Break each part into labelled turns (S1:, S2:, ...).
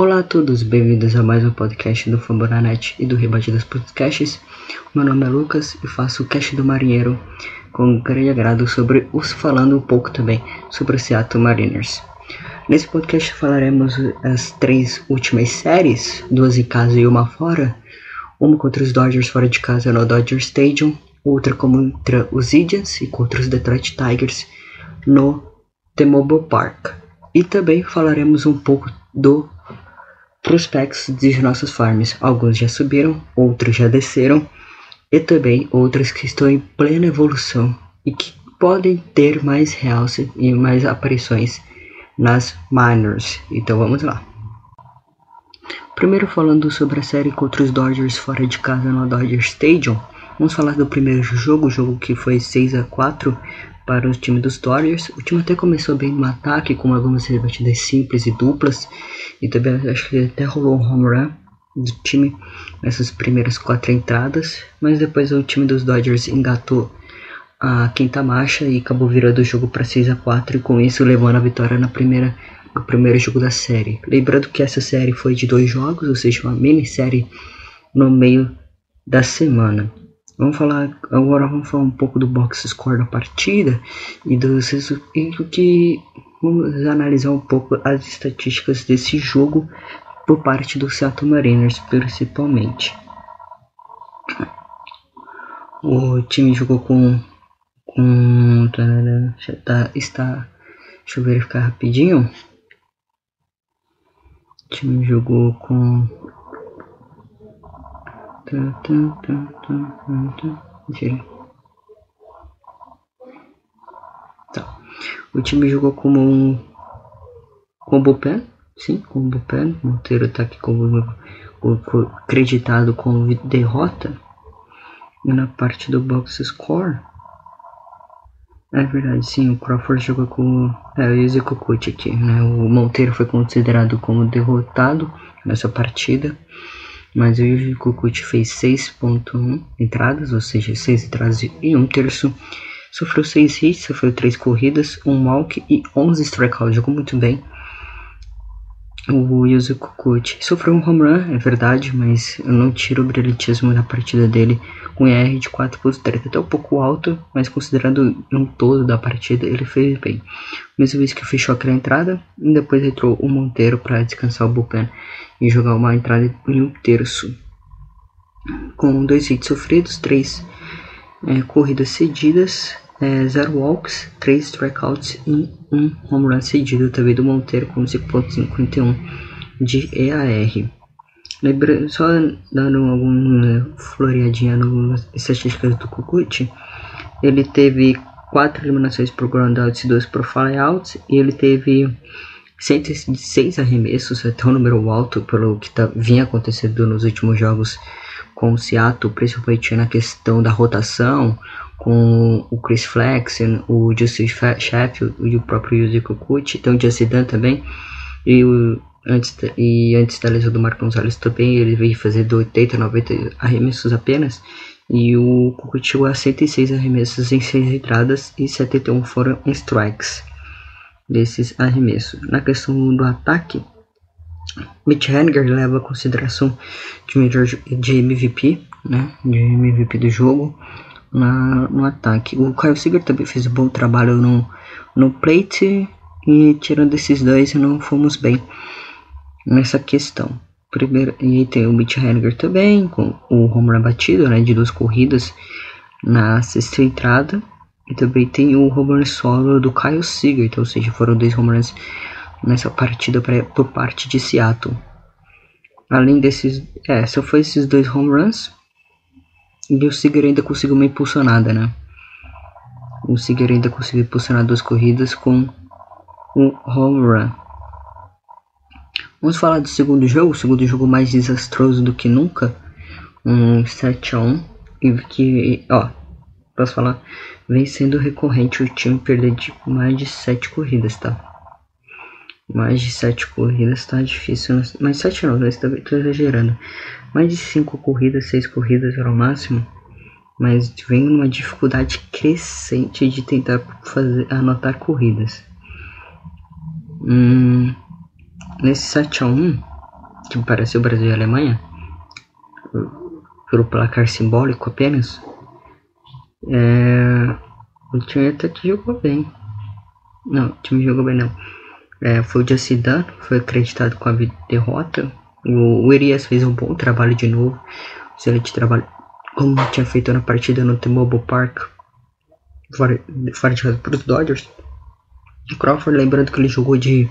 S1: Olá a todos, bem-vindos a mais um podcast do Fambonanet e do Rebatidas Podcasts. Meu nome é Lucas e faço o cast do Marinheiro com grande agrado sobre os falando um pouco também sobre o Seattle Mariners. Nesse podcast falaremos as três últimas séries, duas em casa e uma fora, uma contra os Dodgers fora de casa no Dodger Stadium, outra contra os Indians e contra os Detroit Tigers no T-Mobile Park. E também falaremos um pouco do prospects de nossas farms. Alguns já subiram, outros já desceram e também outros que estão em plena evolução e que podem ter mais realce e mais aparições nas minors. Então vamos lá. Primeiro falando sobre a série contra os Dodgers fora de casa no Dodger Stadium. Vamos falar do primeiro jogo, jogo que foi 6 a 4 para o time dos Dodgers. O time até começou bem no ataque, com algumas rebatidas simples e duplas. E também acho que até rolou um home run do time nessas primeiras quatro entradas. Mas depois o time dos Dodgers engatou a quinta marcha e acabou virando o jogo para 6 a 4 e com isso levando a vitória na primeira no primeiro jogo da série. Lembrando que essa série foi de dois jogos, ou seja, uma minissérie no meio da semana. Vamos falar agora vamos falar um pouco do box score da partida e dos e do que vamos analisar um pouco as estatísticas desse jogo por parte do Seattle Mariners principalmente. O time jogou com com tá, está deixa eu verificar rapidinho. O time jogou com Tá. O time jogou como um com bullpen, sim, com bullpen. Monteiro tá aqui como acreditado com derrota. E na parte do box score, é verdade, sim, o Crawford jogou com é, o Yuzi Kukuchi aqui, né? O Monteiro foi considerado como derrotado nessa partida. Mas o Yuji Kikuchi fez 6.1 entradas, ou seja, 6 entradas e 1 terço. Sofreu 6 hits, sofreu 3 corridas, 1 walk e 11 strikeouts. Jogou muito bem. O Yuzu Kukuchi sofreu um home run, é verdade, mas eu não tiro o brilhantismo da partida dele com ER de 4.3, até um pouco alto, mas considerando um todo da partida, ele fez bem. Mesmo vez que fechou aquela entrada, e depois entrou o Monteiro para descansar o bullpen e jogar uma entrada em um terço. Com dois hits sofridos, três é, corridas cedidas, é, zero walks, três strikeouts e um home run cedido também do Monteiro com 5.51 de EAR. Só dando alguma floreadinha nas estatísticas do Kukuchi, ele teve quatro eliminações por groundouts e duas por flyouts, e ele teve 106 arremessos, até um número alto pelo que tá, vinha acontecendo nos últimos jogos com o Seattle, principalmente na questão da rotação, com o Chris Flexen, o Justice Sheffield e o próprio Yuzi Kukuchi, então o Justin Dunn também, e, o, antes, e antes da lesão do Marco Gonzalez também, ele veio fazer do 80 a 90 arremessos apenas, e o Kukuchi chegou a 106 arremessos em 6 entradas e 71 foram strikes desses arremessos. Na questão do ataque, Mitch Haniger leva a consideração de melhor de MVP, né, de MVP do jogo na, no ataque. O Kyle Seager também fez um bom trabalho no, no plate e tirando esses dois não fomos bem nessa questão. Primeiro, e tem o Mitch Haniger também, com o home run batido, né, de duas corridas na sexta entrada. E também tem o home run solo do Kyle Seager, então, ou seja, foram dois home runs nessa partida pra, por parte de Seattle. Além desses, é, só foi esses dois home runs. E o Seager ainda conseguiu uma impulsionada, né? O Seager ainda conseguiu impulsionar duas corridas com um home run. Vamos falar do segundo jogo, o segundo jogo mais desastroso do que nunca. Um 7 a 1 e que, ó, posso falar, vem sendo recorrente o time perder de mais de 7 corridas, tá? Mais de 7 corridas tá difícil, mas 7 não, eu tô exagerando. Mais de 5 corridas, 6 corridas era o máximo. Mas vem uma dificuldade crescente de tentar fazer, anotar corridas. Hum, nesse 7 a 1 que pareceu Brasil e Alemanha, pelo placar simbólico apenas, é, o time até que jogou bem. Não, o time jogou bem não. É, foi o Jacidan, foi acreditado com a derrota. O, o Elias fez um bom trabalho de novo. Excelente trabalho, como tinha feito na partida no T-Mobile Park, fora, de casa para os Dodgers. O Crawford, lembrando que ele jogou de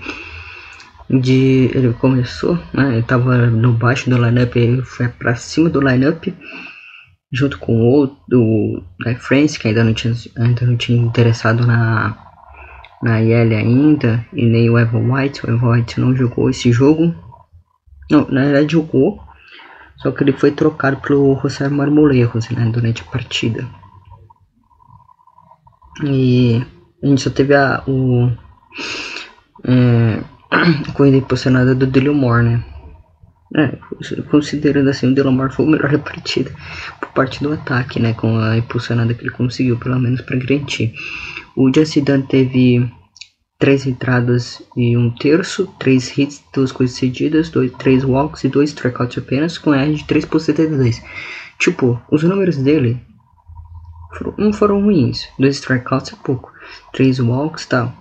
S1: de ele começou, né, ele tava no baixo do lineup, ele foi para cima do lineup junto com o outro né, France que ainda não tinha ainda não tinha interessado na na IL ainda e nem o Evan White, o Evan White não jogou esse jogo. Não, na verdade jogou, só que ele foi trocado pelo José Marmolejos, né, durante a partida. E a gente só teve a o é, corrida impulsionada do Delomore, né? É, considerando assim, o Delomore foi o melhor da partida por parte do ataque, né? Com a impulsionada que ele conseguiu, pelo menos para garantir. O Jacidan teve três entradas e um terço, três hits, duas coisas cedidas, dois, três walks e dois strikeouts apenas, com R de 3.72. Tipo, os números dele foram, não foram ruins, dois strikeouts é pouco, três walks tal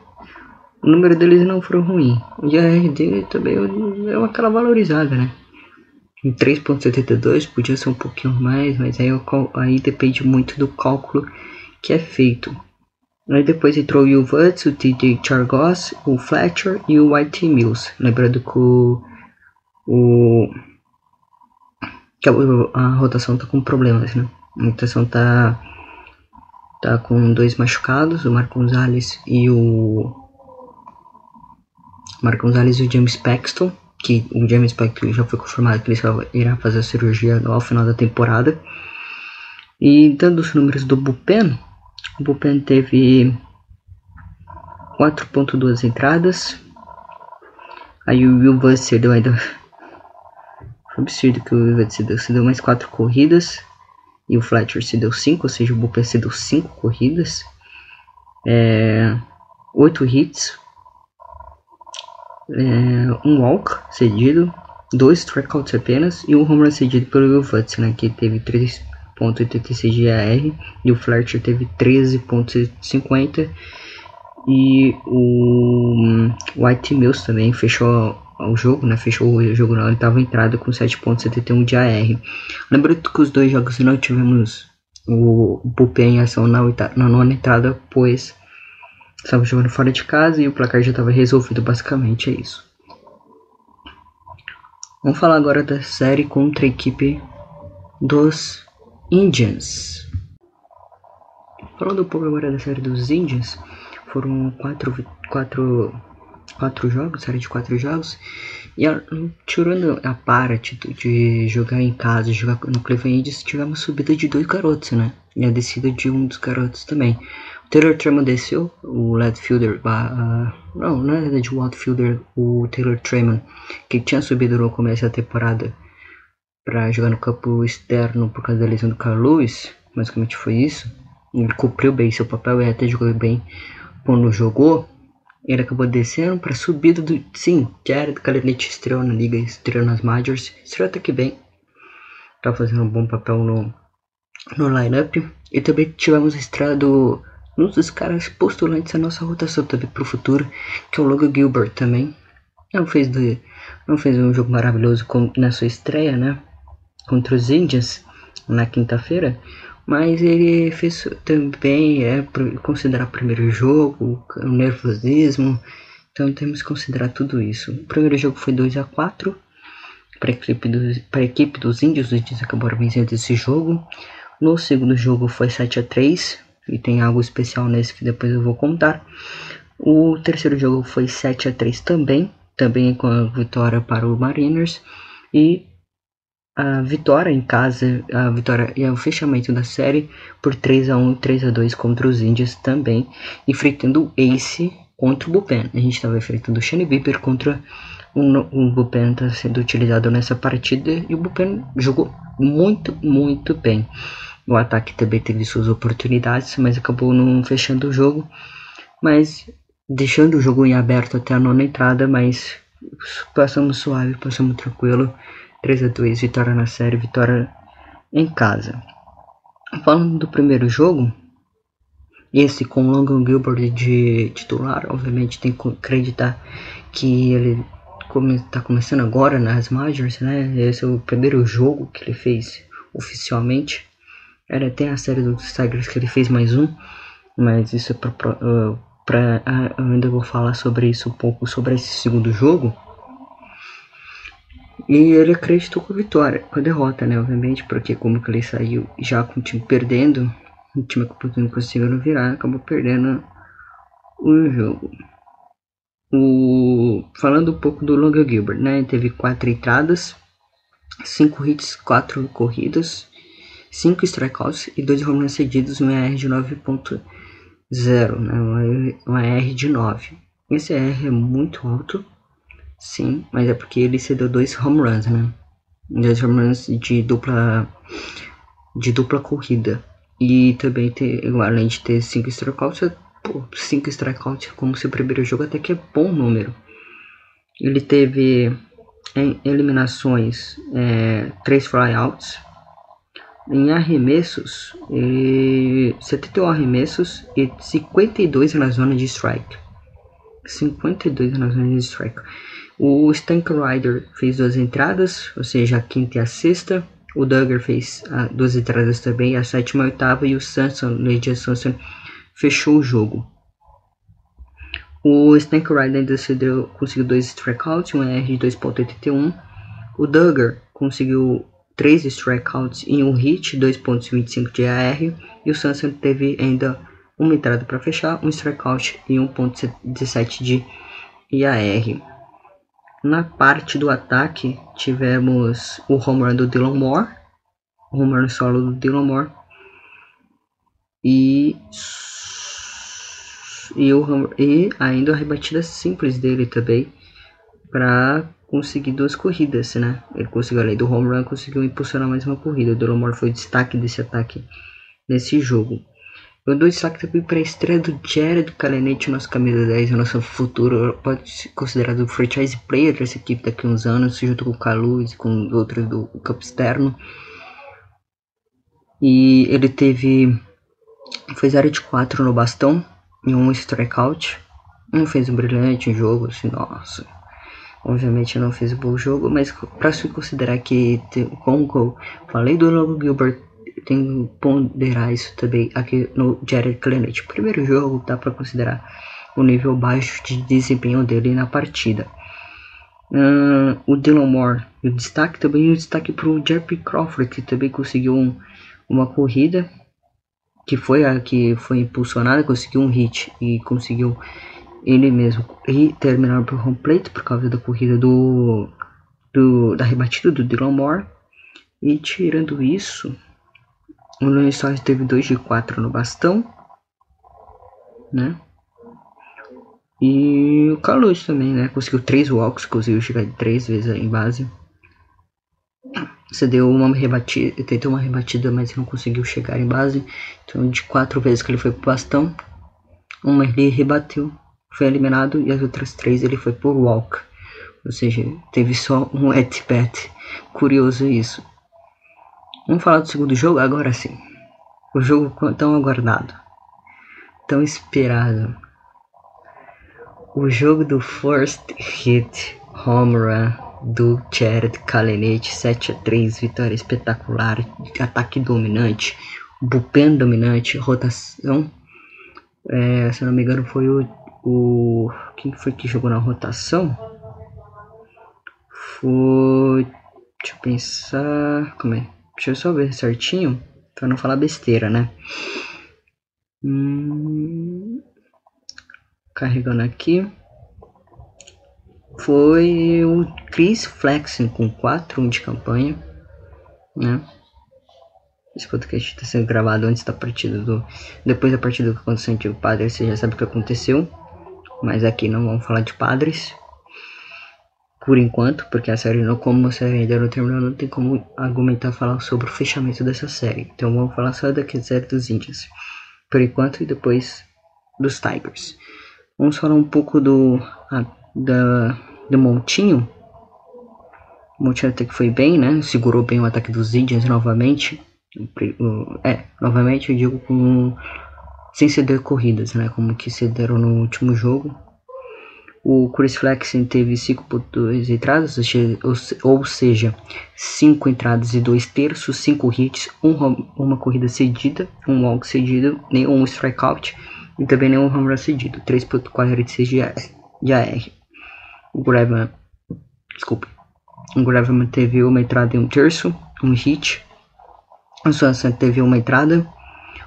S1: o número deles não foram ruim. O IR dele também é aquela valorizada, né? Em 3.72 podia ser um pouquinho mais, mas aí, aí depende muito do cálculo que é feito. Aí depois entrou o Woods, o TJ Chargos, o Fletcher e o White Mills. Lembrando que o, o que a, a, rotação tá com problemas, né? A rotação tá tá com dois machucados, o Marco Gonzalez e o Marco Gonzalez e o James Paxton, que o James Paxton já foi confirmado que ele só irá fazer a cirurgia ao final da temporada. E dando os números do Bullpen, o Bullpen teve 4.2 entradas. Aí o Will Buster deu ainda... Foi absurdo que o Will Buster deu, se deu mais 4 corridas. E o Fletcher se deu 5, ou seja, o Bullpen se deu 5 corridas. É, 8 hits, é, um walk cedido, dois strikeouts apenas e um home run cedido pelo Will Futz, né, que teve 3.86 de e o Fletcher teve 13.50 e o White Mills também fechou o jogo, né? Fechou o jogo não, ele estava entrado com 7.71 de AR. Lembrando que os dois jogos não tivemos o bullpen em ação na, na nona entrada, pois Estava jogando fora de casa e o placar já estava resolvido, basicamente é isso. Vamos falar agora da série contra a equipe dos Indians. Falando um pouco agora da série dos Indians, foram quatro, quatro, quatro jogos, série de quatro jogos. E a, tirando a parte de jogar em casa, jogar no Cleveland Indians, tivemos subida de dois garotos, né? E a descida de um dos garotos também. Taylor Tremont desceu, o left fielder, uh, não, não é de o outfielder, o Taylor Tremont, que tinha subido no começo da temporada para jogar no campo externo por causa da lesão do Carl Lewis, basicamente foi isso. Ele cumpriu bem seu papel e até jogou bem quando jogou. Ele acabou descendo para subida do. Sim, Jared Kalenic estreou na liga, estreou nas Majors, estreou até que bem. Tá fazendo um bom papel no, no lineup. E também tivemos a estreia do um dos caras postulantes da nossa rotação também pro futuro, que é o Logan Gilbert também. Não fez, não fez um jogo maravilhoso na sua estreia, né? Contra os Indians na quinta-feira. Mas ele fez também, é considerar o primeiro jogo, o nervosismo. Então temos que considerar tudo isso. O primeiro jogo foi 2 a 4 para a equipe, dos, a equipe dos Índios. Os Índios acabaram vencendo esse jogo. No segundo jogo foi 7 a 3 e tem algo especial nesse que depois eu vou contar. O terceiro jogo foi 7 a 3 também, também com a vitória para o Mariners e a vitória em casa, a vitória e o fechamento da série por 3 a 1 e 3 a 2 contra os Indians também, enfrentando o Ace contra o Bullpen. A gente estava enfrentando o Shane Bieber contra o, o Bullpen está sendo utilizado nessa partida e o Bullpen jogou muito, muito bem. O ataque também teve suas oportunidades, mas acabou não fechando o jogo. Mas deixando o jogo em aberto até a nona entrada, mas passamos suave, passamos tranquilo. 3 a 2 vitória na série, vitória em casa. Falando do primeiro jogo, esse com Logan Gilbert de titular, obviamente tem que acreditar que ele está começando agora nas Majors, né? Esse é o primeiro jogo que ele fez oficialmente. Era até a série dos Tigers que ele fez mais um, mas isso é para uh, pra, uh, eu ainda vou falar sobre isso um pouco sobre esse segundo jogo. E ele acreditou com a vitória, com a derrota, né? Obviamente, porque como que ele saiu já com o time perdendo, o time não conseguiu virar, acabou perdendo o jogo. O... Falando um pouco do Logan Gilbert, né? Ele teve quatro entradas, cinco hits, quatro corridas, cinco strikeouts e dois home runs cedidos, uma R de 9.0, né? Uma R de 9. Esse R é muito alto Sim, mas é porque ele cedeu dois home runs, né? Dois home runs de dupla de dupla corrida. E também ter, além de ter 5 strikeouts, 5 strikeouts como seu primeiro jogo até que é bom número. Ele teve em eliminações 3 é, flyouts. Em arremessos, e 71 arremessos e 52 na zona de strike. 52 na zona de strike. O Stank Rider fez duas entradas, ou seja, a quinta e a sexta. O Duggar fez ah, duas entradas também, a sétima e a oitava. E o Samson, Lydia Samson, fechou o jogo. O Stank Rider ainda cedeu, conseguiu dois strikeouts, um R de 2.81. O Duggar conseguiu três strikeouts e um hit, 2.25 de AR. E o Samson teve ainda uma entrada para fechar, um strikeout e 1.17 de IAR. Na parte do ataque, tivemos o home run do Dylan Moore, o home run solo do Dylan Moore, e, e, o, e ainda a rebatida simples dele também, para conseguir duas corridas, né? Ele conseguiu, além do home run, conseguiu impulsionar mais uma corrida. O Dylan Moore foi o destaque desse ataque nesse jogo. Eu dou destaque também para a estreia do Jared Kalenich, nosso camisa 10, o nosso futuro, pode ser considerado franchise player dessa equipe daqui a uns anos, junto com o Caluz e com outros do campo externo. E ele teve. Fez área de 4 no bastão e um strikeout. Não fez um brilhante jogo, assim, nossa. Obviamente não fez um bom jogo, mas para se considerar que, como eu falei do Logan Gilbert tem que ponderar isso também aqui no Jared Clemente. Primeiro jogo dá para considerar o nível baixo de desempenho dele na partida. Uh, o Dylan Moore, o destaque também o destaque para o Jerry Crawford que também conseguiu um, uma corrida que foi a que foi impulsionada, conseguiu um hit e conseguiu ele mesmo e terminar por home plate por causa da corrida do, do da rebatida do Dylan Moore. E tirando isso, o Luiz Soares teve 2 de 4 no bastão, né? E o Carlos também, né? Conseguiu 3 walks, conseguiu chegar 3 vezes em base. Você deu uma rebatida, tentou uma rebatida, mas não conseguiu chegar em base. Então, de 4 vezes que ele foi pro bastão, uma ele rebateu, foi eliminado, e as outras 3 ele foi por walk. Ou seja, teve só um at-bat. Curioso isso. Vamos falar do segundo jogo agora sim. O jogo tão aguardado, tão esperado. O jogo do first hit home run do Jared Kalenic 7 a 3, vitória espetacular, ataque dominante, bullpen dominante, rotação. É, se não me engano foi o, o quem foi que jogou na rotação? Foi deixa eu pensar, como é? Deixa eu só ver certinho, pra não falar besteira, né? Hum, carregando aqui. Foi o Chris Flexen com 4 de campanha, né? Esse podcast está sendo gravado antes da partida do. Depois da partida que aconteceu entre o Padre, você já sabe o que aconteceu. Mas aqui não vamos falar de padres por enquanto, porque a série não, como série ainda não terminou, não tem como argumentar falar sobre o fechamento dessa série. Então vamos falar só da série dos Indians, por enquanto, e depois dos Tigers. Vamos falar um pouco do, a, da, do Montinho. O Montinho até que foi bem, né? Segurou bem o ataque dos Indians novamente. É, novamente eu digo com sem ceder corridas, né? Como que cederam no último jogo. O Chris Flexen teve 5.2 entradas, ou seja, 5 entradas e 2 terços, 5 hits, um, uma corrida cedida, um walk cedido, nenhum strikeout e também nenhum home run cedido, 3.46 de AR. O Graveman, desculpa, o Graveman teve uma entrada e um terço, um hit. O Swanson teve uma entrada.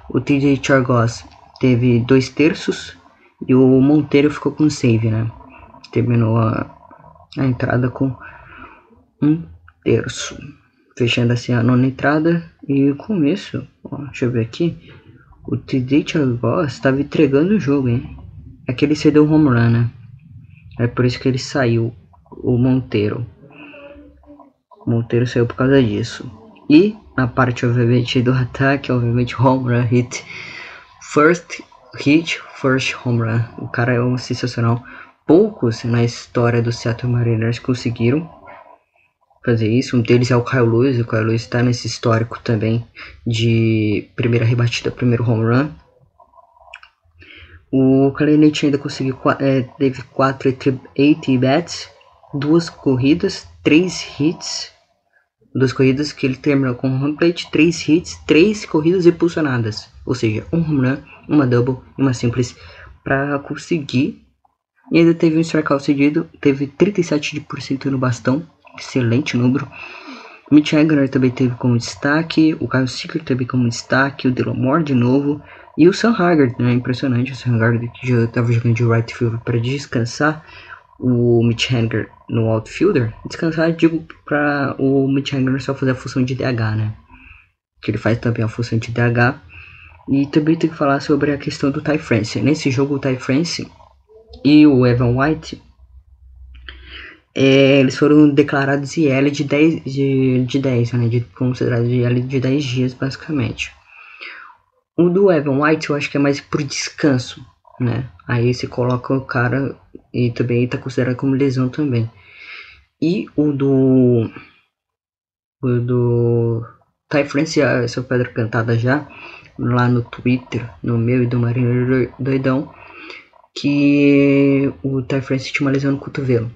S1: O TJ Chargos teve dois terços e o Monteiro ficou com save, né? Terminou a, a entrada com um terço, fechando assim a nona entrada. E com isso, ó, deixa eu ver aqui, o TD Chargos estava entregando o jogo, hein? É que ele cedeu o home run, né? É por isso que ele saiu, o Monteiro. O Monteiro saiu por causa disso. E na parte, obviamente, do ataque, obviamente, home run hit. First hit, first home run. O cara é um sensacional poucos na história do Seattle Mariners conseguiram fazer isso. Um deles é o Kyle Lewis. O Kyle Lewis está nesse histórico também de primeira rebatida, primeiro home run. O Clarinete ainda conseguiu é, teve 4 80 bats, duas corridas, três hits, duas corridas que ele terminou com home plate, três hits, três corridas impulsionadas, ou seja, um home run, uma double e uma simples para conseguir e ainda teve um strikeout cedido, teve 37% no bastão, excelente número. Mitch Hagner também teve como destaque, o Kyle Seeker também como destaque, o Delomore de novo, e o Sam Haggard, né? Impressionante, o Sam Haggard que já estava jogando de right field para descansar o Mitch Hagner no outfielder. Descansar, digo, para o Mitch Hagner só fazer a função de DH, né? Que ele faz também a função de DH. E também tem que falar sobre a questão do Ty France. Nesse jogo, o Ty France e o Evan White, é, eles foram declarados IL de 10, de, de 10 né, de, considerados IL de 10 dias, basicamente. O do Evan White eu acho que é mais por descanso, né? Aí você coloca o cara e também está considerado como lesão também. E o do. O do. Ty France, essa pedra cantada já, lá no Twitter, no meu e do Marinho Doidão que o Ty France tinha uma lesão no cotovelo.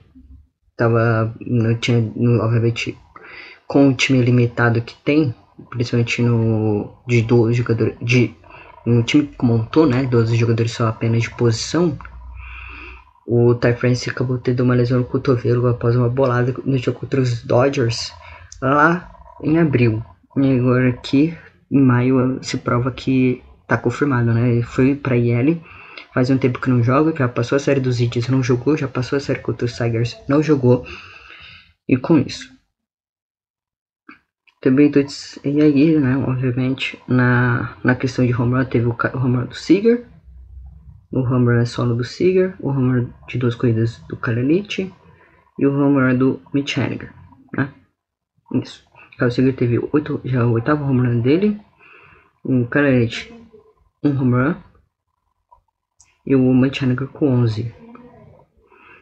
S1: Tava, não tinha, obviamente, com o time limitado que tem, principalmente no de 12 jogadores, de um time que montou, né, 12 jogadores só apenas de posição, o Ty France acabou tendo uma lesão no cotovelo após uma bolada no jogo contra os Dodgers lá em abril. E agora aqui, em maio, se prova que tá confirmado, né? Ele foi pra IL Faz um tempo que não joga, já passou a série dos Indians, não jogou, já passou a série contra os Tigers, não jogou. E com isso. Também tô e aí, né, obviamente, na, na questão de home run, teve o, o home run do Seager, o home run solo do Seager, o home run de duas corridas do Kalanich e o home run do Mitch Haniger, né? Isso. O Seager teve oito, já o oitavo home run dele, o Kalanich um home run, e o Mechanical com 11.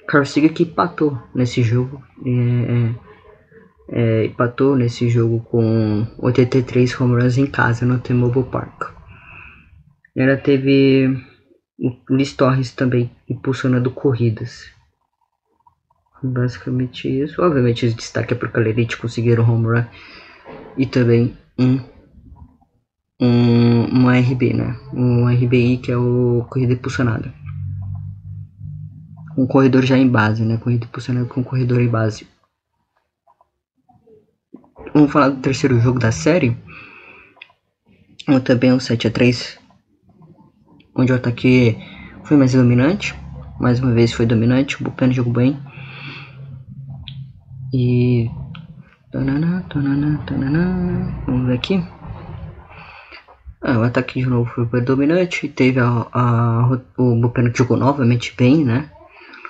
S1: Carl Seager que empatou nesse jogo. É, é, é, empatou nesse jogo com 83 home runs em casa no T-Mobile Park. Ela teve o Liz Torres também impulsionando corridas. Basicamente isso. Obviamente, esse destaque é porque a Lerite conseguiram home run e também um um, um RB, né? Um RBI que é o corrida impulsionada. Um corredor já em base, né? Corrida impulsionada com corredor em base. Vamos falar do terceiro jogo da série. Um também um 7 a 3 onde o ataque foi mais dominante. Mais uma vez foi dominante. O Bullpen jogou bem. E. Vamos ver aqui. É, o ataque de novo foi predominante. Teve a, a, o Bullpen que jogou novamente bem, né?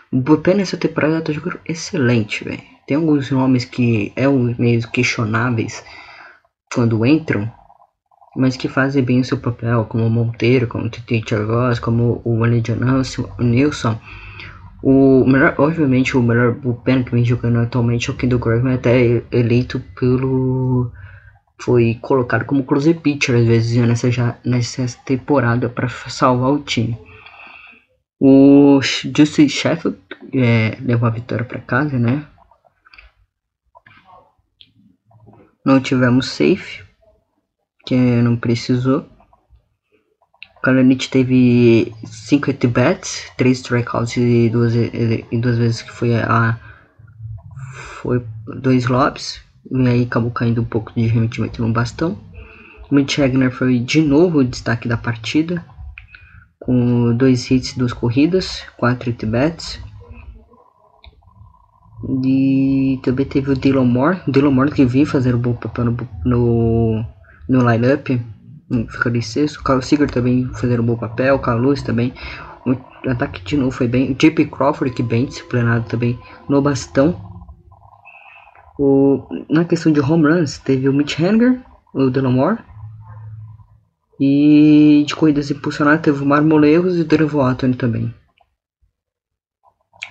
S1: O Bullpen nessa temporada tá jogando excelente, velho. Tem alguns nomes que é meio questionáveis quando entram, mas que fazem bem o seu papel, como o Monteiro, como o Titi Chargos, como o Wally Nilson, O melhor, obviamente, o melhor bullpen que vem jogando atualmente é o Kendall Graveman, até eleito pelo. Foi colocado como close pitcher às vezes nessa, já, nessa temporada para salvar o time. O Justin Sheffield é, levou a vitória para casa, né? Não tivemos safe, que não precisou. Kalanich teve 5 at-bats, 3 strikeouts e duas, e duas vezes que foi a foi dois lobs e aí acabou caindo um pouco de rendimento no bastão. Mitch Hagner foi de novo o destaque da partida, com dois hits, duas corridas, quatro at-bats. E também teve o Dylan Moore, o Dylan Moore que vinha fazer um bom papel no, no, no line-up, ficando em sexto. O Carlos Seager também fazendo um bom papel. O Carlos também. O ataque de novo foi bem. O JP Crawford, que bem disciplinado também no bastão. O, na questão de home runs, teve o Mitch Hanger, o Delamore. E de corridas impulsionadas, teve o Marmoleus e o Derevo Anthony também.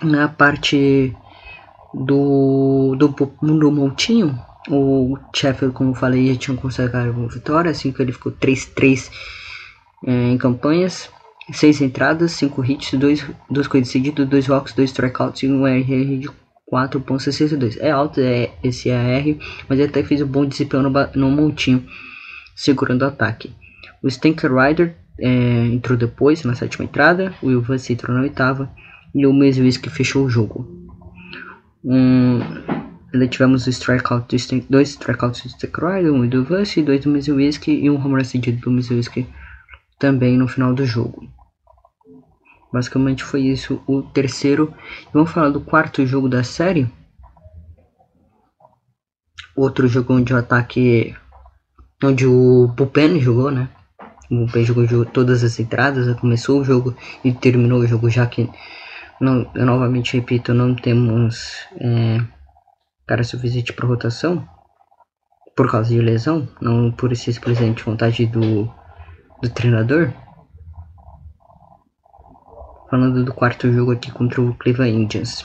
S1: Na parte do, do, do Montinho, o Sheffield, como falei, já tinha consagrado uma vitória, assim que ele ficou 3-3 é, em campanhas. 6 entradas, 5 hits, 2 dois coisas seguidas, 2 walks, 2 strikeouts e um RR de 4.62. É alto é, esse AR, mas ele até fez um bom desempenho no, no montinho, segurando o ataque. O Stinker Rider é, entrou depois, na sétima entrada, o Ilvan entrou na oitava e o Meswisk fechou o jogo. Um, tivemos o strikeout do dois strikeouts do Stick Rider, um do Vance, dois do Mizuwiski e um home run cedido do Mizuwiski também no final do jogo. Basicamente foi isso o terceiro. Vamos falar do quarto jogo da série. Outro jogo onde o ataque. Onde o Bullpen jogou, né? O Bullpen jogou, jogou todas as entradas, começou o jogo e terminou o jogo, já que, não, eu novamente repito, não temos. É, cara suficiente para rotação por causa de lesão, não por simplesmente vontade do, do treinador. Falando do quarto jogo aqui contra o Cleveland Indians.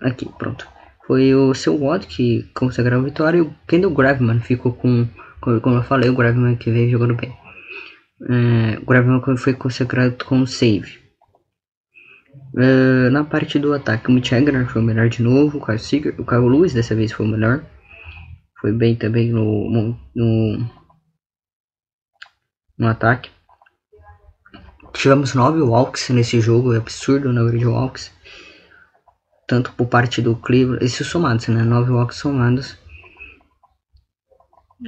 S1: Aqui, pronto. Foi o seu Watt que consagrou a vitória e o Kendall Graveman ficou com, como eu falei, o Graveman que veio jogando bem. É, o Graveman foi consagrado com save. Uh, na parte do ataque, o Mitch foi o melhor de novo. O Kyle, Seager, o Kyle Lewis dessa vez foi o melhor. Foi bem também no, no, no ataque. Tivemos 9 walks nesse jogo, é absurdo o número de walks. Tanto por parte do Cleveland, esses somados, né? 9 walks somados.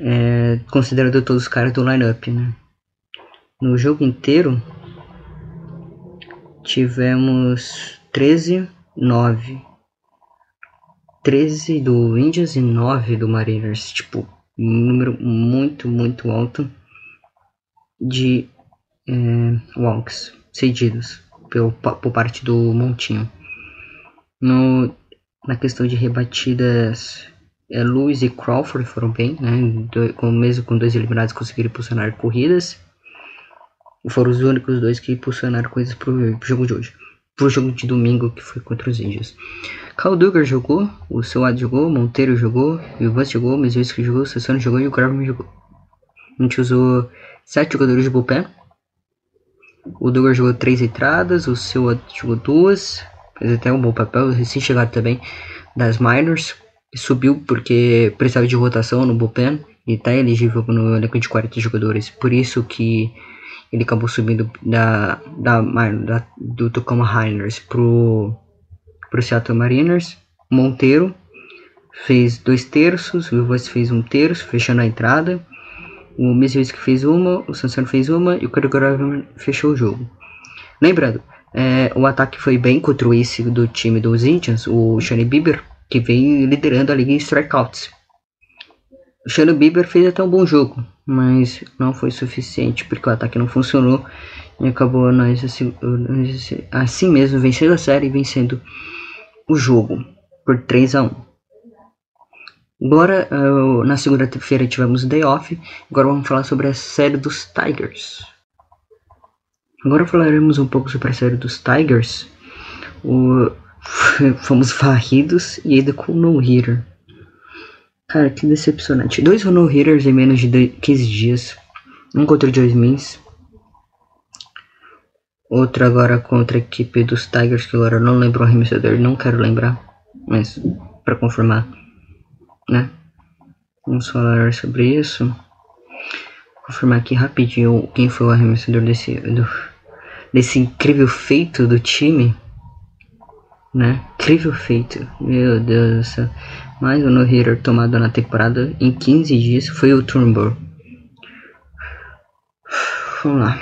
S1: É, considerando todos os caras do lineup, né? No jogo inteiro, tivemos 13, 9. 13 do Indians e 9 do Mariners. Tipo, um número muito, muito alto de é, walks cedidos pelo, por parte do Montinho. No, na questão de rebatidas, é, Lewis e Crawford foram bem, né? Do, com, mesmo com dois eliminados conseguiram impulsionar corridas foram os únicos dois que impulsionaram coisas pro, pro jogo de hoje. Pro jogo de domingo, que foi contra os Índios. Cal Duggar jogou, o Suad jogou, Monteiro jogou, o Vance jogou, o Mizuiski jogou, o Sassano jogou e o Graveman jogou. A gente usou sete jogadores de bullpen. O Duggar jogou três entradas, o Suad jogou duas, fez até um bom papel, recém-chegado também das minors. Subiu porque precisava de rotação no bullpen e está elegível no elenco de 40 jogadores. Por isso que ele acabou subindo da, da, da do Tacoma Highlanders pro, pro Seattle Mariners. Monteiro fez dois terços, o Voice fez um terço, fechando a entrada. O que fez uma, o Sansano fez uma e o Craig fechou o jogo. Lembrando, é, o ataque foi bem contra o esse do time dos Indians, o Shane Bieber, que vem liderando a liga em strikeouts. O Shane Bieber fez até um bom jogo, mas não foi suficiente porque o ataque não funcionou e acabou nós assim, assim mesmo vencendo a série e vencendo o jogo por 3 a 1. Agora, uh, na segunda-feira tivemos day off. Agora vamos falar sobre a série dos Tigers. Agora falaremos um pouco sobre a série dos Tigers. O... Fomos varridos e ainda com no hitter. Cara, que decepcionante. Dois no hitters em menos de 15 dias. Um contra o Joe Smith. Outro agora contra a equipe dos Tigers, que agora eu não lembro o arremessador, não quero lembrar. Mas, para confirmar, né? Vamos falar sobre isso. Confirmar aqui rapidinho quem foi o arremessador desse, do, desse incrível feito do time. Né? Incrível feito. Meu Deus do céu. Mais um no-hitter tomado na temporada em 15 dias foi o Turnbull. Vamos lá.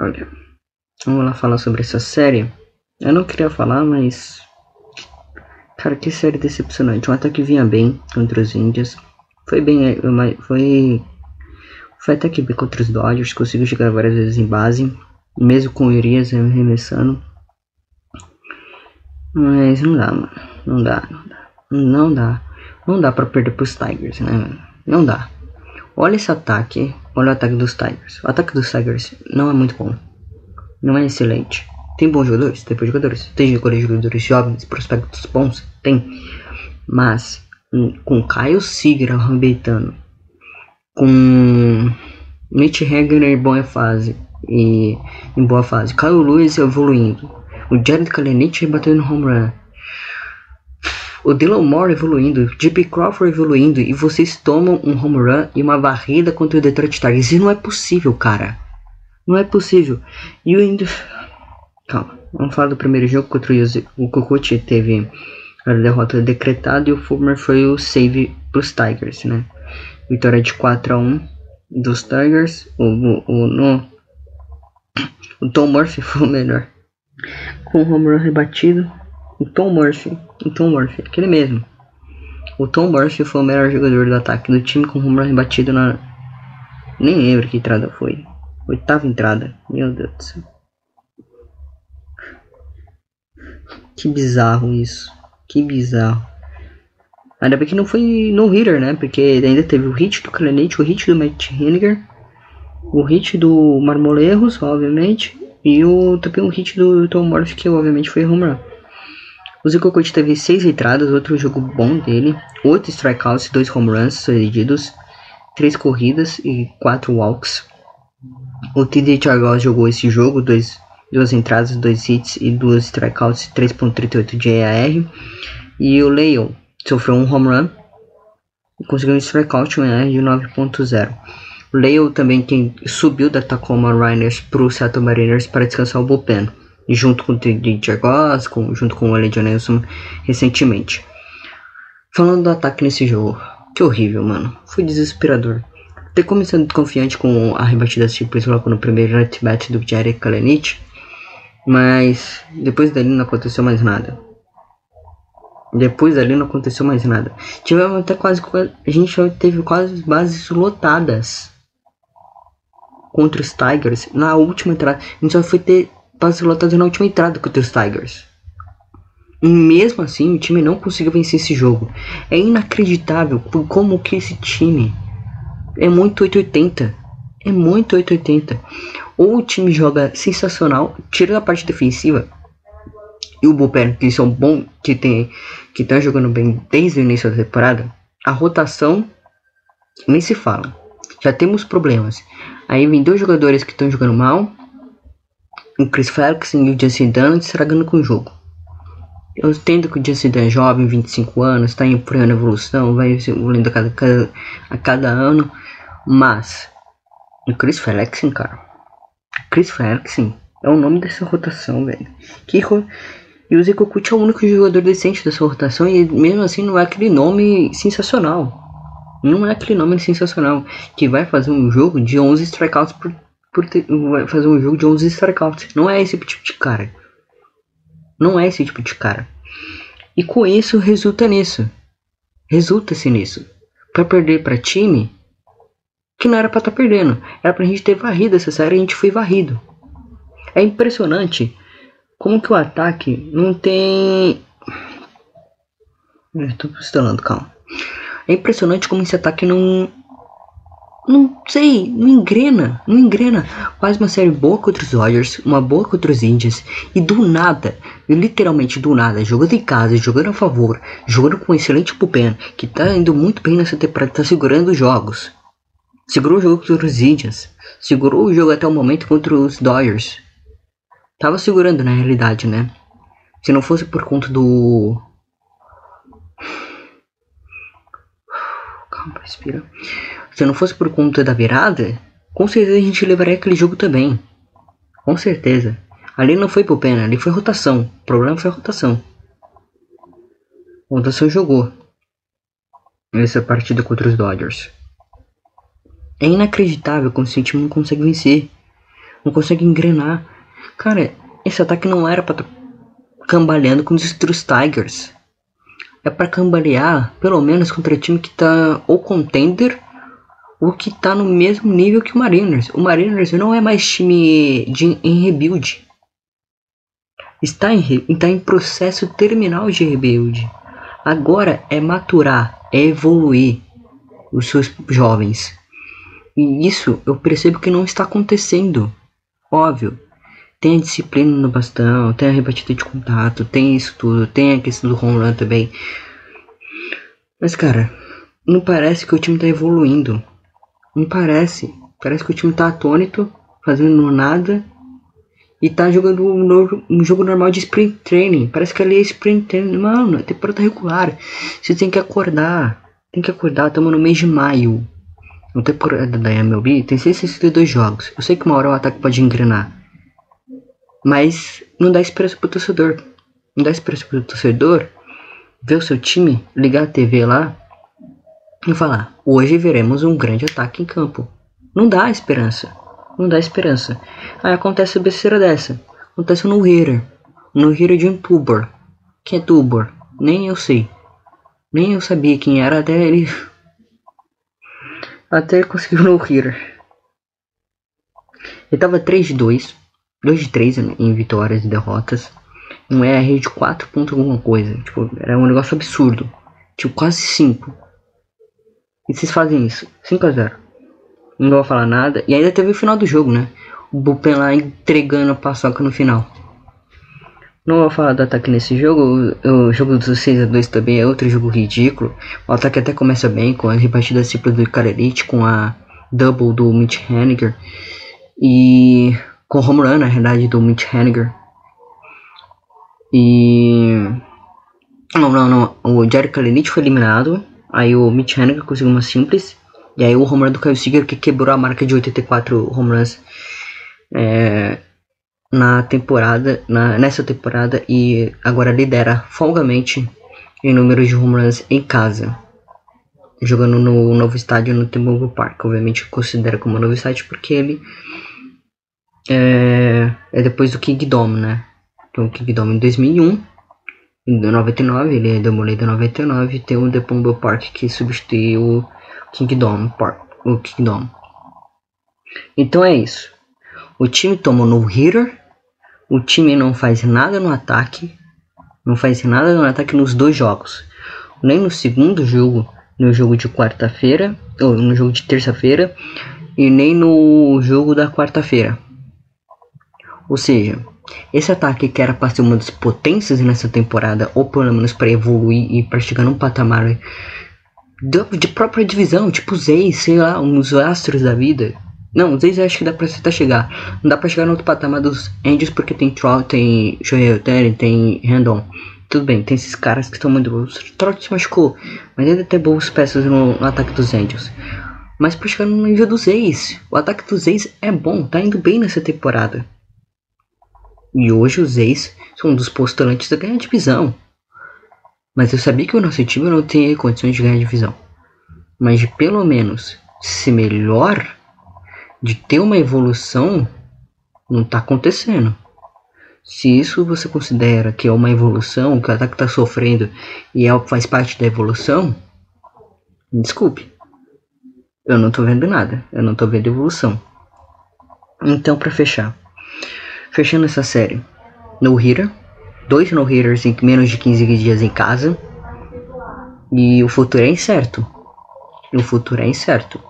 S1: Olha. Vamos lá falar sobre essa série. Eu não queria falar, mas. Cara, que série decepcionante. Um ataque vinha bem contra os Índios. Foi bem. Foi. Foi até que bem contra os Dodgers. Conseguiu chegar várias vezes em base. Mesmo com o Urias arremessando. Mas não dá, mano. Não dá, não dá. Não dá. Não dá pra perder pros Tigers, né? Não dá. Olha esse ataque. Olha o ataque dos Tigers. O ataque dos Tigers não é muito bom não é excelente. Tem bons jogadores? Tem bons jogadores. Tem jogadores jovens, prospectos bons? Tem. Mas hum, com Caio Seager arrebentando, com Mitch Hagner em boa fase e em boa fase, Caio Lewis evoluindo, o Jared Kalenich batendo home run, o Dylan Moore evoluindo, JP Crawford evoluindo e vocês tomam um home run e uma varrida contra o Detroit Tigers. Isso não é possível, cara. Não é possível. E ainda. Calma. Vamos falar do primeiro jogo contra o Kukut teve a derrota decretada e o Fulmer foi o save pros Tigers, né? Vitória de 4 a 1 dos Tigers. O, o, o, no, o Tom Murphy foi o melhor. Com o home rebatido. O Tom Murphy. O Tom Murphy, aquele mesmo. O Tom Murphy foi o melhor jogador do ataque do time com o home rebatido na. Nem lembro que entrada foi. Oitava entrada. Meu Deus do céu. Que bizarro isso. Que bizarro. Ainda bem que não foi no hitter, né? Porque ainda teve o hit do Clenate, o hit do Matt Henniger, o hit do Marmolerros, obviamente, e o também o hit do Tom Morph, que obviamente foi home run. O Zico Coach teve seis entradas, outro jogo bom dele, oito strikeouts, dois home runs cedidos, três corridas e quatro walks. O TD Chargos jogou esse jogo, dois, duas entradas, dois hits e duas strikeouts, 3.38 de EAR. E o Leon sofreu um home run e conseguiu um strikeout, um EAR de 9.0. O também quem subiu da Tacoma Rainers para o Seattle Mariners para descansar o bullpen. Junto com o TD Chargos, com, junto com o Elliot Nelson recentemente. Falando do ataque nesse jogo, que horrível, mano. Foi desesperador ter começado confiante com a rebatida simples logo no primeiro at-bat do Jared Kalenich, mas depois dali não aconteceu mais nada. Depois dali não aconteceu mais nada. Tivemos até quase. A gente teve quase bases lotadas contra os Tigers na última entrada. A gente só foi ter bases lotadas na última entrada contra os Tigers. E mesmo assim, o time não conseguiu vencer esse jogo. É inacreditável como que esse time é muito 880. É muito 880. Ou o time joga sensacional, tira a parte defensiva. E o bullpen, que são bons, que tem que estão jogando bem desde o início da temporada, a rotação nem se fala. Já temos problemas. Aí vem dois jogadores que estão jogando mal. O Chris Felix e o Justin Dunn estragando com o jogo. Eu entendo que o Justin Dunn é jovem, 25 anos, está em plena evolução, vai evoluindo a cada, a cada ano. Mas, o Chris Felix, cara. Chris Felix é o nome dessa rotação, velho. Ro... E o Kut é o único jogador decente dessa rotação e mesmo assim não é aquele nome sensacional. Não é aquele nome sensacional que vai fazer um jogo de 11 strikeouts por, por ter, vai fazer um jogo de 11 strikeouts. Não é esse tipo de cara. Não é esse tipo de cara. E com isso resulta nisso. Resulta-se nisso. Para perder para time que não era para estar tá perdendo. Era pra gente ter varrido essa série a gente foi varrido. É impressionante como que o ataque não tem. Eu tô instalando, calma. É impressionante como esse ataque não. não sei, não engrena, não engrena. Faz uma série boa contra os Dodgers, uma boa contra os Indians, e do nada, literalmente do nada, jogando em casa, jogando a favor, jogando com um excelente bullpen, que tá indo muito bem nessa temporada, tá segurando os jogos. Segurou o jogo contra os Indians, segurou o jogo até o momento contra os Dodgers. Tava segurando na realidade, né? Se não fosse por conta do. Calma, respira. Se não fosse por conta da virada, com certeza a gente levaria aquele jogo também. Com certeza. Ali não foi pro pena, ali foi rotação. O problema foi a rotação. A rotação jogou. Nessa partida contra os Dodgers. É inacreditável como esse time não consegue vencer. Não consegue engrenar. Cara, esse ataque não era pra estar tá cambaleando com os Tigers. É para cambalear, pelo menos contra time que tá ou contender o que está no mesmo nível que o Mariners. O Mariners não é mais time de, em rebuild. Está em, está em processo terminal de rebuild. Agora é maturar, é evoluir os seus jovens. E isso eu percebo que não está acontecendo. Óbvio, tem a disciplina no bastão, tem a rebatida de contato, tem isso tudo, tem a questão do home run também. Mas cara, não parece que o time está evoluindo. Não parece. Parece que o time tá atônito, fazendo nada. E tá jogando um, novo, um jogo normal de sprint training. Parece que ali é sprint training. Mano, é temporada regular. Você tem que acordar. Tem que acordar. Estamos no mês de maio. Na temporada da MLB tem 162 jogos. Eu sei que uma hora o ataque pode engrenar. Mas não dá esperança pro torcedor. Não dá esperança pro torcedor ver o seu time, ligar a TV lá e falar: hoje veremos um grande ataque em campo. Não dá esperança. Não dá esperança. Aí acontece a besteira dessa. Acontece no hitter. No hitter de um tuber. Quem é tuber? Nem eu sei. Nem eu sabia quem era até ele. Até conseguiu no hitter. Ele tava 3 de 2. 2 de 3 em vitórias e derrotas. Um ER de 4 pontos alguma coisa. Tipo, era um negócio absurdo. Tipo, quase 5. E vocês fazem isso. 5 a 0 Não vou falar nada. E ainda teve o final do jogo, né? O Bullpen lá entregando a paçoca no final. Não vou falar do ataque nesse jogo. O jogo dos 6 a 2 também é outro jogo ridículo. O ataque até começa bem com a rebatida simples do Karelite, com a double do Mitch Haniger. E com o home run, na realidade, do Mitch Haniger. E... Não, não, não. O Jerry Kalenich foi eliminado. Aí o Mitch Haniger conseguiu uma simples. E aí o home run do Kyle Seager que quebrou a marca de 84 home runs é, na temporada, na, nessa temporada e agora lidera folgamente em número de home runs em casa. Jogando no novo estádio no T-Mobile Park. Obviamente considera como novo estádio porque ele é, é depois do King Dome, né? Então o King Dome em 2001 em 99, ele é demolido em 99 tem o Pumble Park que substitui o Kingdom Park, o Kingdom. Então é isso. O time toma no hitter, o time não faz nada no ataque, não faz nada no ataque nos dois jogos. Nem no segundo jogo, no jogo de quarta-feira, ou no jogo de terça-feira, e nem no jogo da quarta-feira. Ou seja, esse ataque que era para ser uma das potências nessa temporada, ou pelo menos para evoluir e para chegar num patamar de própria divisão, tipo os A's, sei lá, uns astros da vida. Não, os A's acho que dá pra até chegar. Não dá pra chegar no outro patamar dos Angels porque tem Trout, tem Shohei tem Randon. Tudo bem, tem esses caras que estão muito bons. Trout se machucou, mas ainda tem boas peças no, no ataque dos Angels. Mas pra chegar no nível dos A's, o ataque dos A's é bom, tá indo bem nessa temporada. E hoje os ex são um dos postulantes da ganhar divisão. Mas eu sabia que o nosso time não tinha condições de ganhar divisão. Mas pelo menos ser melhor, de ter uma evolução, não está acontecendo. Se isso você considera que é uma evolução, que o ataque está sofrendo e é, faz parte da evolução, desculpe. Eu não estou vendo nada. Eu não estou vendo evolução. Então, para fechar, Fechando essa série, no hitter, dois no hitters em menos de 15 dias em casa. E o futuro é incerto. O futuro é incerto.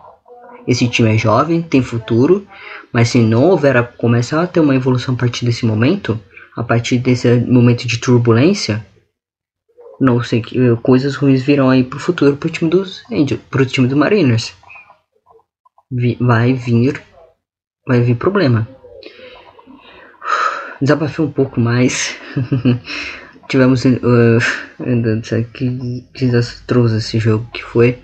S1: Esse time é jovem, tem futuro, mas se não houver a, começar a ter uma evolução a partir desse momento, a partir desse momento de turbulência, não sei que coisas ruins virão aí pro futuro pro time dos Angels, pro time do Mariners. Vai vir vai vir problema. Desabafei um pouco mais. Tivemos uh, que desastroso esse jogo que foi.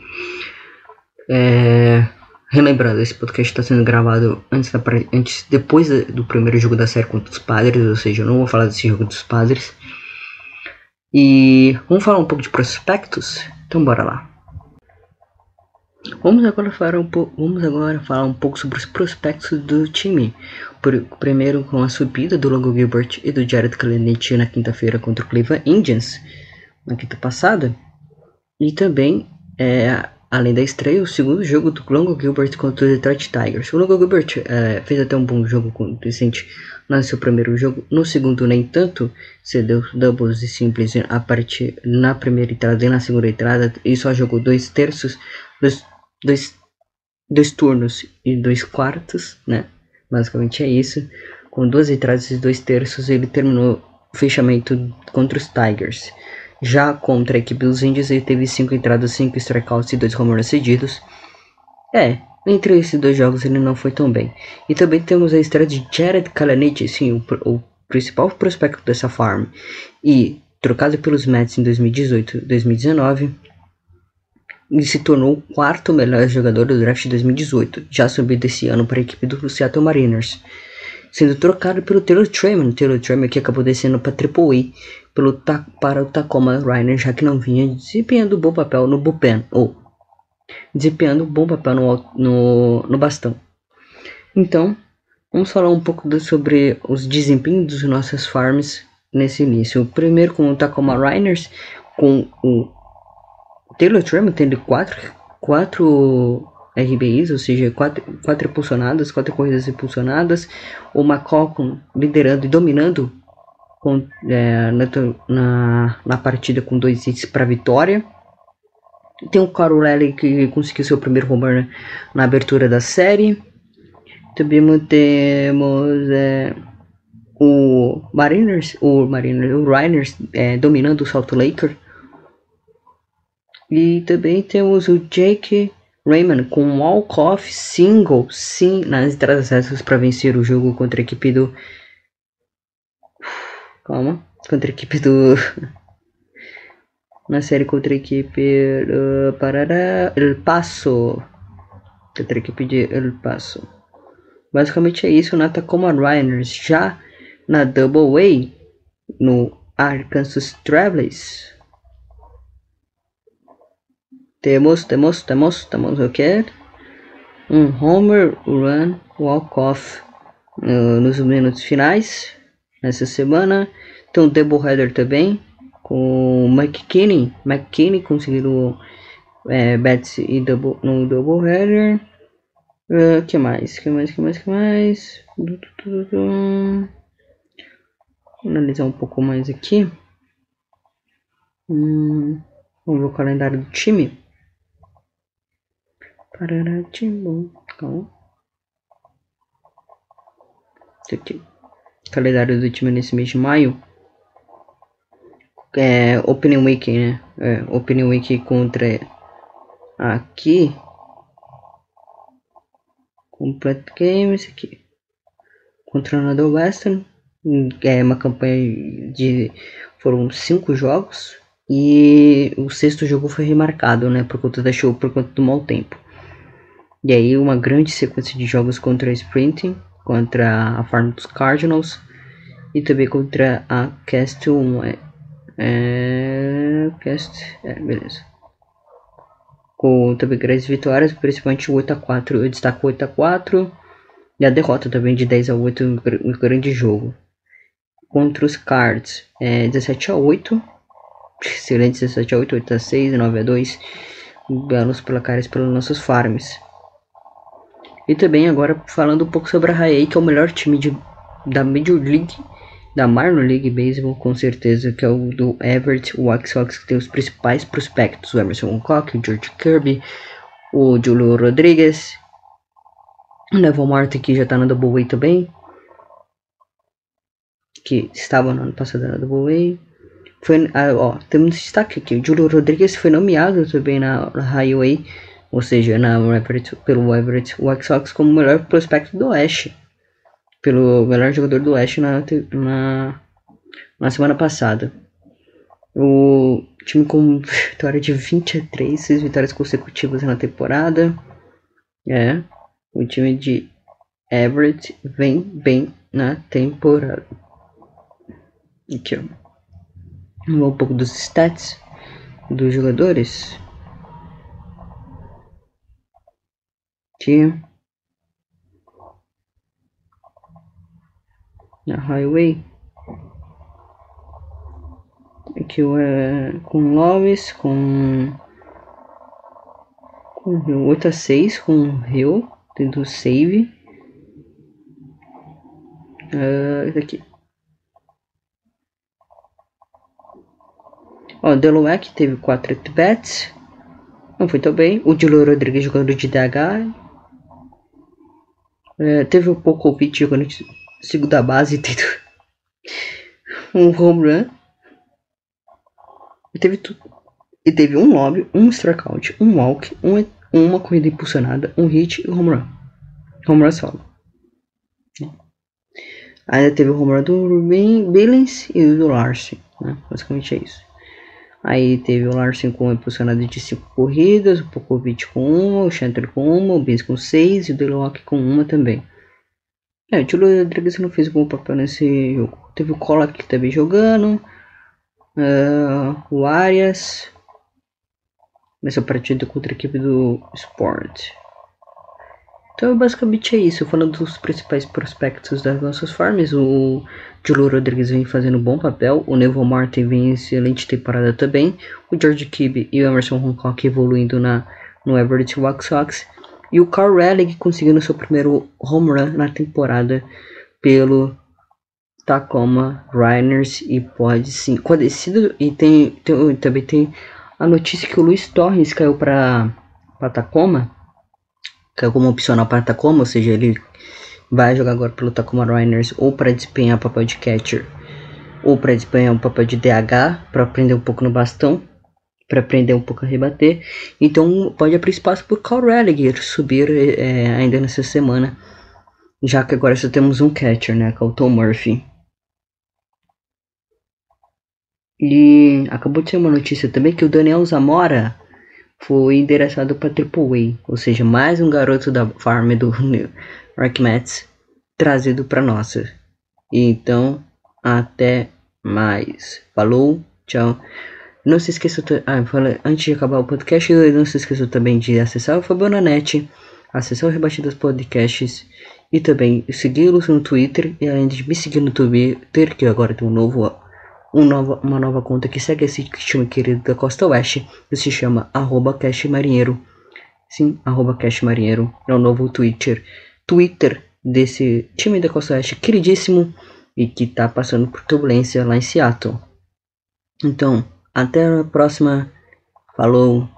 S1: É, relembrando, esse podcast está sendo gravado antes, da, antes depois do primeiro jogo da série contra os Padres, ou seja, eu não vou falar desse jogo dos Padres. E vamos falar um pouco de prospectos? Então bora lá. Vamos agora falar um pouco, vamos agora falar um pouco sobre os prospectos do time. Por, primeiro com a subida do Longo Gilbert e do Jared Kalenic na quinta-feira contra o Cleveland Indians, na quinta passada. E também é, Além da estreia, o segundo jogo do Longo Gilbert contra o Detroit Tigers. O Longo Gilbert é, fez até um bom jogo decente no seu primeiro jogo. No segundo, nem tanto, cedeu doubles e simples a partir na primeira entrada e na segunda entrada. E só jogou dois terços, dois, dois, dois turnos e dois quartos, né? Basicamente é isso. Com duas entradas e dois terços, ele terminou o fechamento contra os Tigers. Já contra a equipe dos Indies, ele teve 5 entradas, 5 strikeouts e 2 home runs cedidos. É, entre esses dois jogos ele não foi tão bem. E também temos a estreia de Jared Kalanich, sim, o, o principal prospecto dessa farm. E trocado pelos Mets em 2018-2019, ele se tornou o quarto melhor jogador do draft de 2018, já subido esse ano para a equipe do Seattle Mariners sendo trocado pelo Taylor Trammon. Taylor Trammon que acabou descendo para Triple A pelo, para o Tacoma Rainer, já que não vinha desempenhando bom papel no bullpen, ou desempenhando bom papel no, no, no bastão. Então, vamos falar um pouco do, sobre os desempenhos dos nossos farms nesse início. Primeiro com o Tacoma Rainers, com o Taylor Trammon tendo quatro, quatro RBIs, ou seja, quatro, quatro impulsionadas, quatro corridas impulsionadas, o McCollum liderando e dominando com, é, na, na partida com dois hits para vitória. Tem o Carolelli que conseguiu seu primeiro home run na abertura da série. Também temos é, o Mariners, o Mariners, o Rainers é, dominando o Salt Laker. E também temos o Jake Raymond com um walk-off single, sim, nas entradas para vencer o jogo contra a equipe do. Calma. Contra a equipe do. Na série contra a equipe do. Parará. El Paso. Contra a equipe de El Paso. Basicamente é isso na Tacoma Rainers. Já na Double A, no Arkansas Travelers temos, temos, temos, temos o que? Um homer run walk-off uh, nos minutos finais nessa semana. Tem um doubleheader também com o McKinney. McKinney conseguindo é, bats e double, no doubleheader. Uh, que mais? que mais? que mais? que mais? Vou analisar um pouco mais aqui. Hum, vamos ver o calendário do time. Pararatimbu. Calma. Aqui. Calendário do time nesse mês de maio. É, Opening Week, né? É, Opening Week contra aqui. Complete Games aqui. Contra o do Western. É uma campanha de. Foram cinco jogos. E o sexto jogo foi remarcado, né? Por conta da show, por conta do mau tempo. E aí uma grande sequência de jogos contra a Sprinting, contra a Farm dos Cardinals e também contra a Cast 1. É, é, Cast, é, beleza. Com também grandes vitórias, principalmente o 8x4. Eu destaco o 8x4 e a derrota também de 10 a 8 um grande jogo. Contra os Cards, é 17 a 8 excelente 17 a 8, 8 a 6, 9 a 2 belos placares pelos nossos farms. E também agora falando um pouco sobre a Raei, que é o melhor time de, da Major League, da Minor League Baseball, com certeza, que é o do Everett Wax Sox, que tem os principais prospectos, o Emerson Hancock, o George Kirby, o Julio Rodrigues O Neville Martin que já tá na Double A também. Que estava no ano passado na Double A. Foi, ah, ó, temos destaque aqui. O Julio Rodrigues foi nomeado também na, na Highway, ou seja, na Everett, pelo Everett White Sox como o melhor prospecto do Oeste. Pelo melhor jogador do Oeste na, na, na semana passada. O time com vitória de 23, 6 vitórias consecutivas na temporada. É, o time de Everett vem bem na temporada. Aqui, ó um pouco dos stats dos jogadores. Aqui. Na Highway. Aqui é com Loves, com com 8 a 6 com Rio, tendo save. Uh, aqui. Ó, Deluec teve 4 at-bats. Não foi tão bem. O Dilo Rodrigues jogando de DH. É, teve o Pokovic jogando de segunda base, tendo um home run. E teve tudo. E teve um lobby, um strikeout, um walk, um, uma corrida impulsionada, um hit e um home run. Home run solo. Ainda teve o home run do Rubin Billings e do Larsen. Né? Basicamente é isso. Aí teve o Larsen com impulsionado de 5 corridas, o Pokovic com 1, o Chanter com 1, o Bis com 6 e o Delock com 1 também. É, o Julio Rodrigues não fez bom papel nesse jogo. Teve o Kolak também jogando, uh, o Arias nessa partida contra a equipe do Sport. Então basicamente é isso, falando dos principais prospectos das nossas farms, o Julio Rodrigues vem fazendo um bom papel, o Neville Martin vem em excelente temporada também, o George Kibb e o Emerson Hancock evoluindo na, no Everett White Sox, e o Carl Raleigh conseguindo seu primeiro home run na temporada pelo Tacoma Rainers e pode sim, conhecido e tem, tem, também tem a notícia que o Luiz Torres caiu para Tacoma é como opcional para Tacoma, ou seja, ele vai jogar agora pelo Tacoma Rainers ou para desempenhar papel de catcher ou para desempenhar um papel de DH para aprender um pouco no bastão, para aprender um pouco a rebater. Então pode abrir espaço para o Cal Relegator subir é, ainda nessa semana, já que agora só temos um catcher, né, que é o Tom Murphy. E acabou de ser uma notícia também que o Daniel Zamora foi endereçado para Triple A, ou seja, mais um garoto da farm do Rock Mets trazido para nossa. Então, até mais. Falou, tchau. Não se esqueça, ah, falei, antes de acabar o podcast, não se esqueça também de acessar o Fabonanet, acessar o Rebatidas Podcasts e também segui-los no Twitter e além de me seguir no Twitter, que agora tem um novo um nova, uma nova conta que segue esse time querido da Costa Oeste, que se chama arroba Cash Marinheiro. Sim, arroba Cash Marinheiro. É o novo Twitter, Twitter desse time da Costa Oeste queridíssimo e que tá passando por turbulência lá em Seattle. Então, até a próxima. Falou!